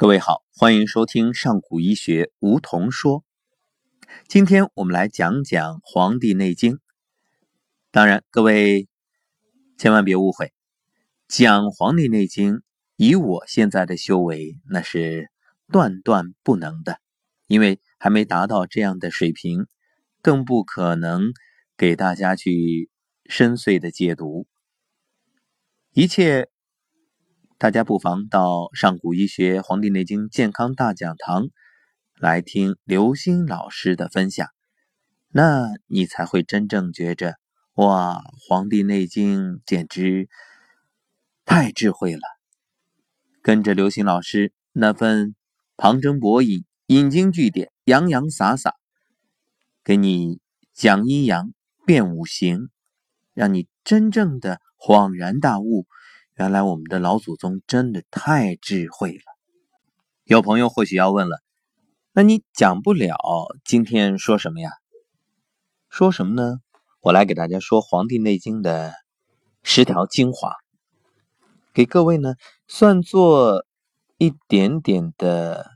各位好，欢迎收听上古医学梧桐说。今天我们来讲讲《黄帝内经》。当然，各位千万别误会，讲《黄帝内经》，以我现在的修为，那是断断不能的，因为还没达到这样的水平，更不可能给大家去深邃的解读一切。大家不妨到上古医学《黄帝内经健康大讲堂》来听刘星老师的分享，那你才会真正觉着哇，《黄帝内经》简直太智慧了。跟着刘星老师那份旁征博引、引经据典、洋洋洒洒，给你讲阴阳、辨五行，让你真正的恍然大悟。原来我们的老祖宗真的太智慧了。有朋友或许要问了，那你讲不了今天说什么呀？说什么呢？我来给大家说《黄帝内经》的十条精华，给各位呢算作一点点的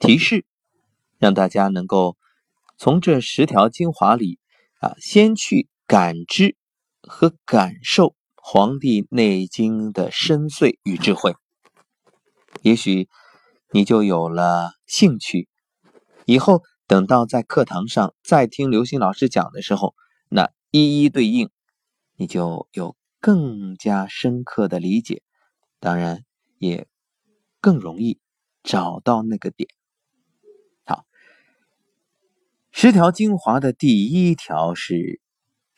提示，让大家能够从这十条精华里啊，先去感知和感受。《黄帝内经》的深邃与智慧，也许你就有了兴趣。以后等到在课堂上再听刘星老师讲的时候，那一一对应，你就有更加深刻的理解，当然也更容易找到那个点。好，十条精华的第一条是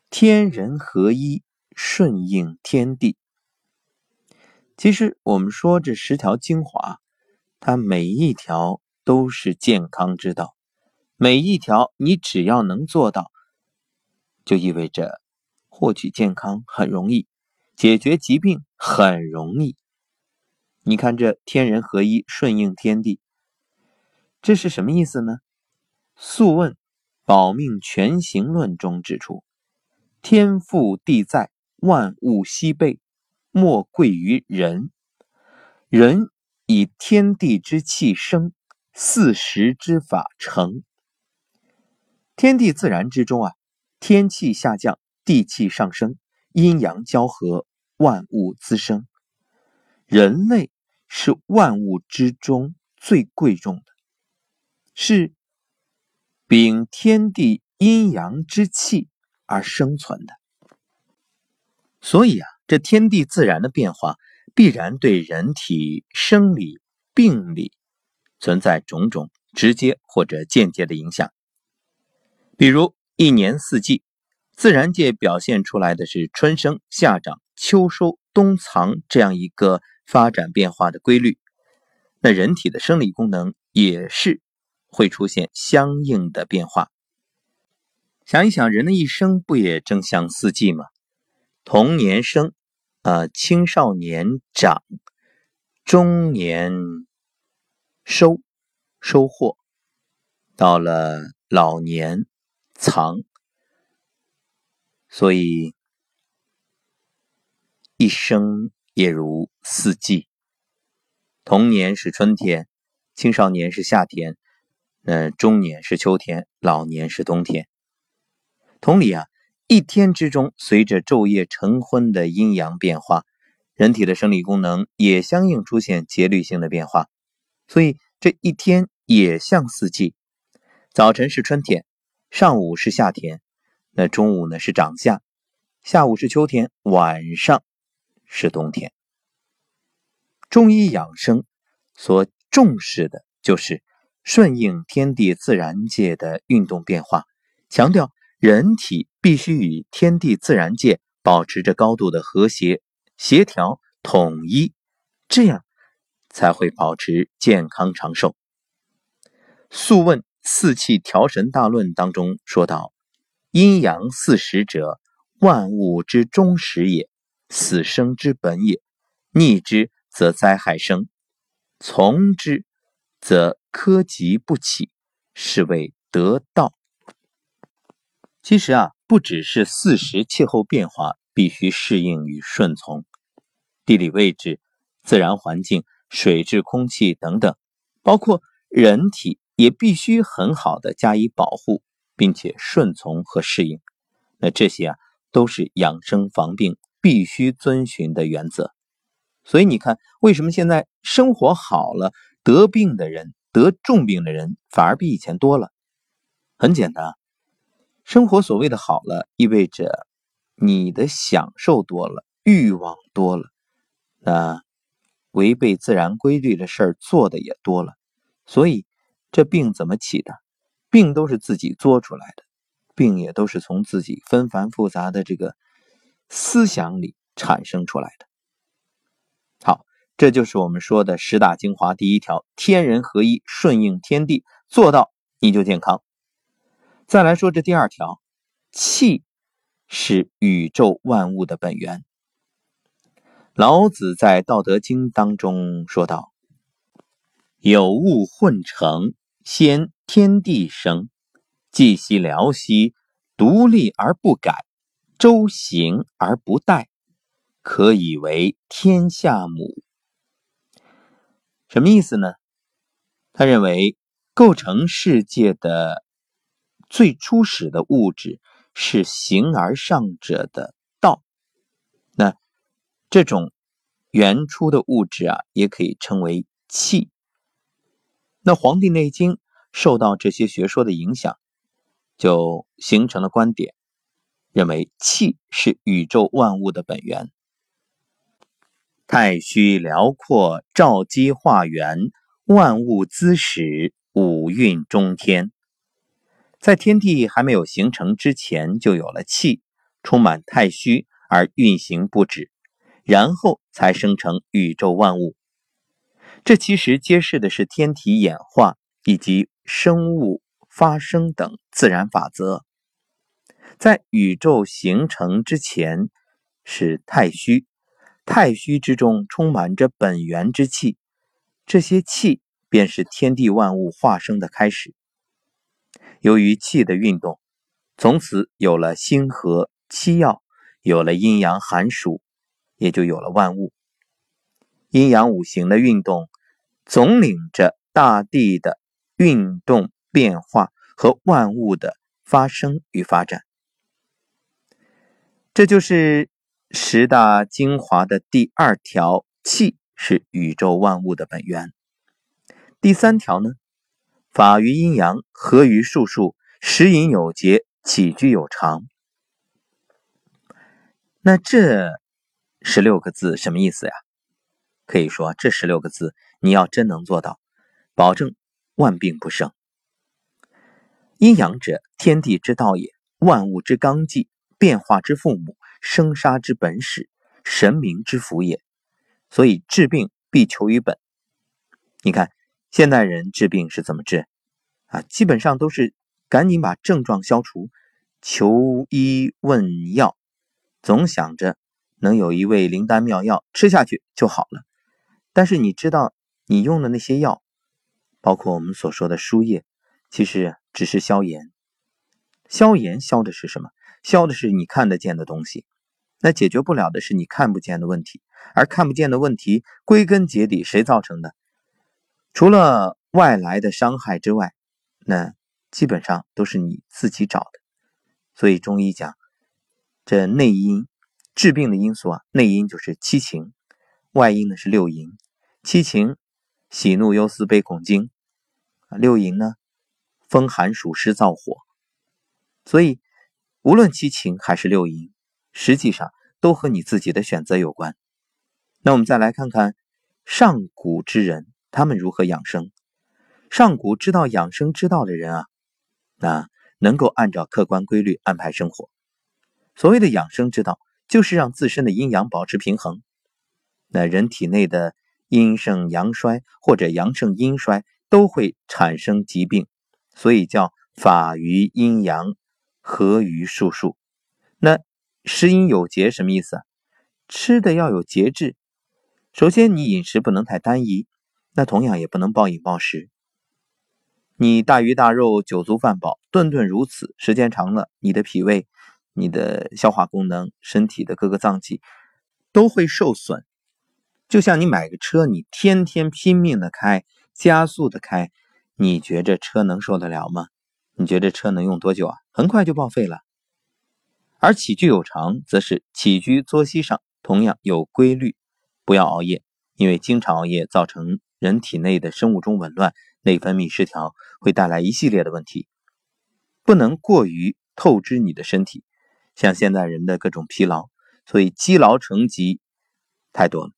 天人合一。顺应天地。其实我们说这十条精华，它每一条都是健康之道，每一条你只要能做到，就意味着获取健康很容易，解决疾病很容易。你看这天人合一，顺应天地，这是什么意思呢？《素问·保命全行论》中指出：天赋地在。万物西备，莫贵于人。人以天地之气生，四时之法成。天地自然之中啊，天气下降，地气上升，阴阳交合，万物滋生。人类是万物之中最贵重的，是秉天地阴阳之气而生存的。所以啊，这天地自然的变化必然对人体生理病理存在种种直接或者间接的影响。比如一年四季，自然界表现出来的是春生、夏长、秋收、冬藏这样一个发展变化的规律，那人体的生理功能也是会出现相应的变化。想一想，人的一生不也正像四季吗？童年生，啊，青少年长，中年收收获，到了老年藏，所以一生也如四季。童年是春天，青少年是夏天，那中年是秋天，老年是冬天。同理啊。一天之中，随着昼夜晨昏的阴阳变化，人体的生理功能也相应出现节律性的变化。所以这一天也像四季：早晨是春天，上午是夏天，那中午呢是长夏，下午是秋天，晚上是冬天。中医养生所重视的就是顺应天地自然界的运动变化，强调。人体必须与天地自然界保持着高度的和谐、协调、统一，这样才会保持健康长寿。《素问·四气调神大论》当中说道：“阴阳四时者，万物之终始也，死生之本也。逆之则灾害生，从之则苛疾不起，是谓得道。”其实啊，不只是四时气候变化必须适应与顺从，地理位置、自然环境、水质、空气等等，包括人体也必须很好的加以保护，并且顺从和适应。那这些啊，都是养生防病必须遵循的原则。所以你看，为什么现在生活好了，得病的人、得重病的人反而比以前多了？很简单，生活所谓的好了，意味着你的享受多了，欲望多了，那违背自然规律的事儿做的也多了。所以这病怎么起的？病都是自己作出来的。病也都是从自己纷繁复杂的这个思想里产生出来的。好，这就是我们说的十大精华第一条：天人合一，顺应天地，做到你就健康。再来说这第二条，气是宇宙万物的本源。老子在《道德经》当中说道：“有物混成，先天地生。”寂兮寥兮，独立而不改，周行而不殆，可以为天下母。什么意思呢？他认为构成世界的最初始的物质是形而上者的道。那这种原初的物质啊，也可以称为气。那《黄帝内经》受到这些学说的影响。就形成了观点，认为气是宇宙万物的本源。太虚辽阔，照基化元，万物滋始，五运中天。在天地还没有形成之前，就有了气，充满太虚而运行不止，然后才生成宇宙万物。这其实揭示的是天体演化以及生物。发生等自然法则，在宇宙形成之前是太虚，太虚之中充满着本源之气，这些气便是天地万物化生的开始。由于气的运动，从此有了星河七曜，有了阴阳寒暑，也就有了万物。阴阳五行的运动，总领着大地的运动。变化和万物的发生与发展，这就是十大精华的第二条：气是宇宙万物的本源。第三条呢，法于阴阳，合于术数，食饮有节，起居有常。那这十六个字什么意思呀？可以说，这十六个字你要真能做到，保证万病不生。阴阳者，天地之道也，万物之纲纪，变化之父母，生杀之本始，神明之福也。所以治病必求于本。你看现代人治病是怎么治啊？基本上都是赶紧把症状消除，求医问药，总想着能有一味灵丹妙药吃下去就好了。但是你知道，你用的那些药，包括我们所说的输液，其实。只是消炎，消炎消的是什么？消的是你看得见的东西。那解决不了的是你看不见的问题，而看不见的问题，归根结底谁造成的？除了外来的伤害之外，那基本上都是你自己找的。所以中医讲，这内因治病的因素啊，内因就是七情，外因呢是六淫。七情：喜怒忧思悲恐惊。六淫呢？风寒暑湿燥火，所以无论七情还是六淫，实际上都和你自己的选择有关。那我们再来看看上古之人，他们如何养生。上古知道养生之道的人啊，那能够按照客观规律安排生活。所谓的养生之道，就是让自身的阴阳保持平衡。那人体内的阴盛阳衰或者阳盛阴衰，都会产生疾病。所以叫法于阴阳，合于术数。那食饮有节什么意思？吃的要有节制。首先，你饮食不能太单一，那同样也不能暴饮暴食。你大鱼大肉、酒足饭饱，顿顿如此，时间长了，你的脾胃、你的消化功能、身体的各个脏器都会受损。就像你买个车，你天天拼命的开，加速的开，你觉着车能受得了吗？你觉得车能用多久啊？很快就报废了。而起居有常，则是起居作息上同样有规律，不要熬夜，因为经常熬夜造成人体内的生物钟紊乱、内分泌失调，会带来一系列的问题。不能过于透支你的身体，像现在人的各种疲劳，所以积劳成疾太多了。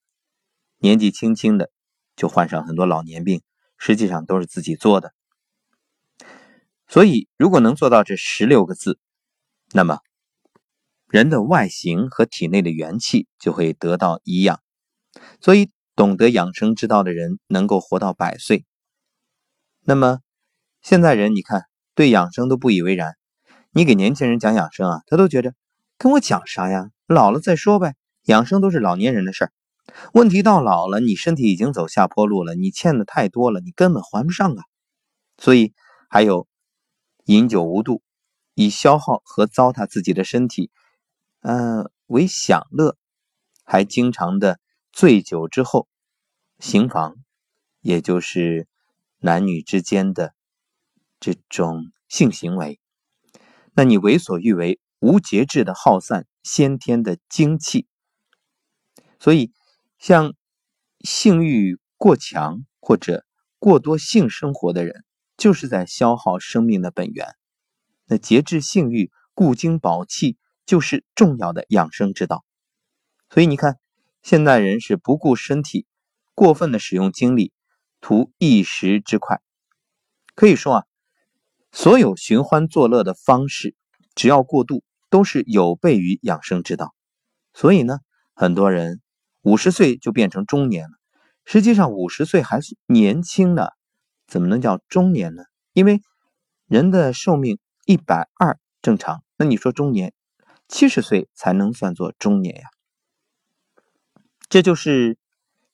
年纪轻轻的就患上很多老年病，实际上都是自己做的。所以，如果能做到这十六个字，那么人的外形和体内的元气就会得到颐养。所以，懂得养生之道的人能够活到百岁。那么，现在人你看对养生都不以为然。你给年轻人讲养生啊，他都觉着跟我讲啥呀？老了再说呗。养生都是老年人的事儿。问题到老了，你身体已经走下坡路了，你欠的太多了，你根本还不上啊。所以还有。饮酒无度，以消耗和糟蹋自己的身体，呃为享乐，还经常的醉酒之后行房，也就是男女之间的这种性行为，那你为所欲为，无节制的耗散先天的精气，所以像性欲过强或者过多性生活的人。就是在消耗生命的本源。那节制性欲、固精保气，就是重要的养生之道。所以你看，现代人是不顾身体，过分的使用精力，图一时之快。可以说啊，所有寻欢作乐的方式，只要过度，都是有悖于养生之道。所以呢，很多人五十岁就变成中年了，实际上五十岁还是年轻的。怎么能叫中年呢？因为人的寿命一百二正常，那你说中年七十岁才能算作中年呀？这就是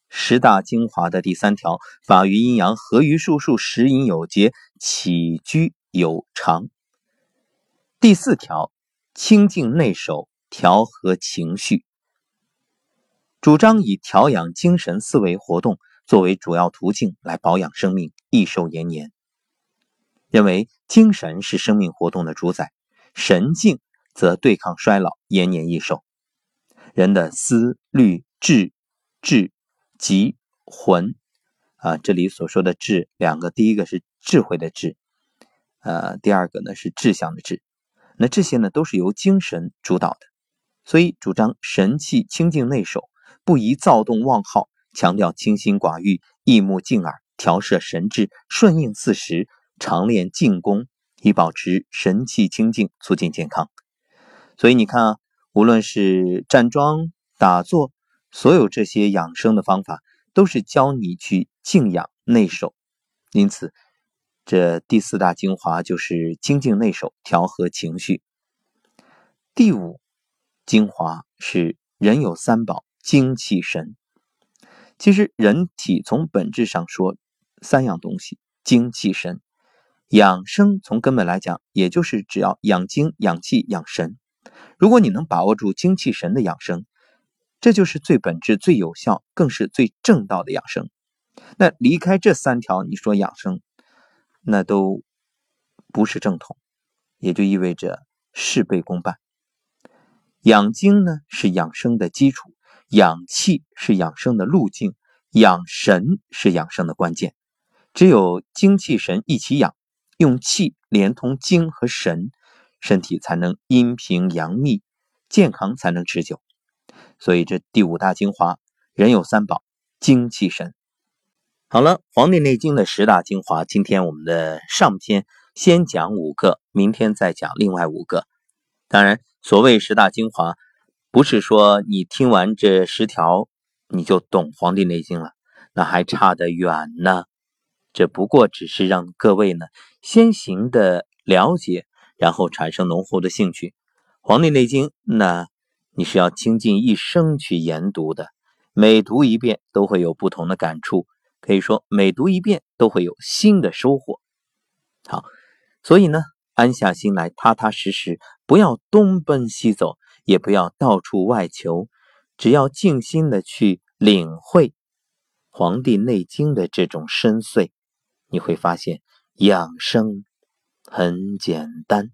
十大精华的第三条：法于阴阳，合于术数，食饮有节，起居有常。第四条：清静内守，调和情绪。主张以调养精神思维活动。作为主要途径来保养生命，益寿延年。认为精神是生命活动的主宰，神静则对抗衰老，延年益寿。人的思虑智智及魂啊，这里所说的智两个，第一个是智慧的智，呃，第二个呢是志向的志。那这些呢都是由精神主导的，所以主张神气清静内守，不宜躁动妄耗。强调清心寡欲、益目静耳、调摄神志、顺应四时，常练静功，以保持神气清静，促进健康。所以你看啊，无论是站桩、打坐，所有这些养生的方法，都是教你去静养内守。因此，这第四大精华就是精静内守，调和情绪。第五精华是人有三宝：精气神。其实，人体从本质上说，三样东西：精、气、神。养生从根本来讲，也就是只要养精、养气、养神。如果你能把握住精气神的养生，这就是最本质、最有效，更是最正道的养生。那离开这三条，你说养生，那都不是正统，也就意味着事倍功半。养精呢，是养生的基础。养气是养生的路径，养神是养生的关键。只有精气神一起养，用气连通精和神，身体才能阴平阳密，健康才能持久。所以这第五大精华，人有三宝：精气神。好了，《黄帝内经》的十大精华，今天我们的上篇先讲五个，明天再讲另外五个。当然，所谓十大精华。不是说你听完这十条你就懂《黄帝内经》了，那还差得远呢。这不过只是让各位呢先行的了解，然后产生浓厚的兴趣。《黄帝内经》那你是要倾尽一生去研读的每读一遍都会有不同的感触可以说每读一遍都会有新的收获。好所以呢安下心来踏踏实实不要东奔西走也不要到处外求只要静心的去领会黄帝内经的这种深邃你会发现养生很简单。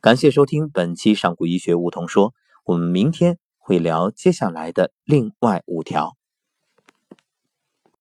感谢收听本期上古医学梧桐说我们明天会聊接下来的另外五条。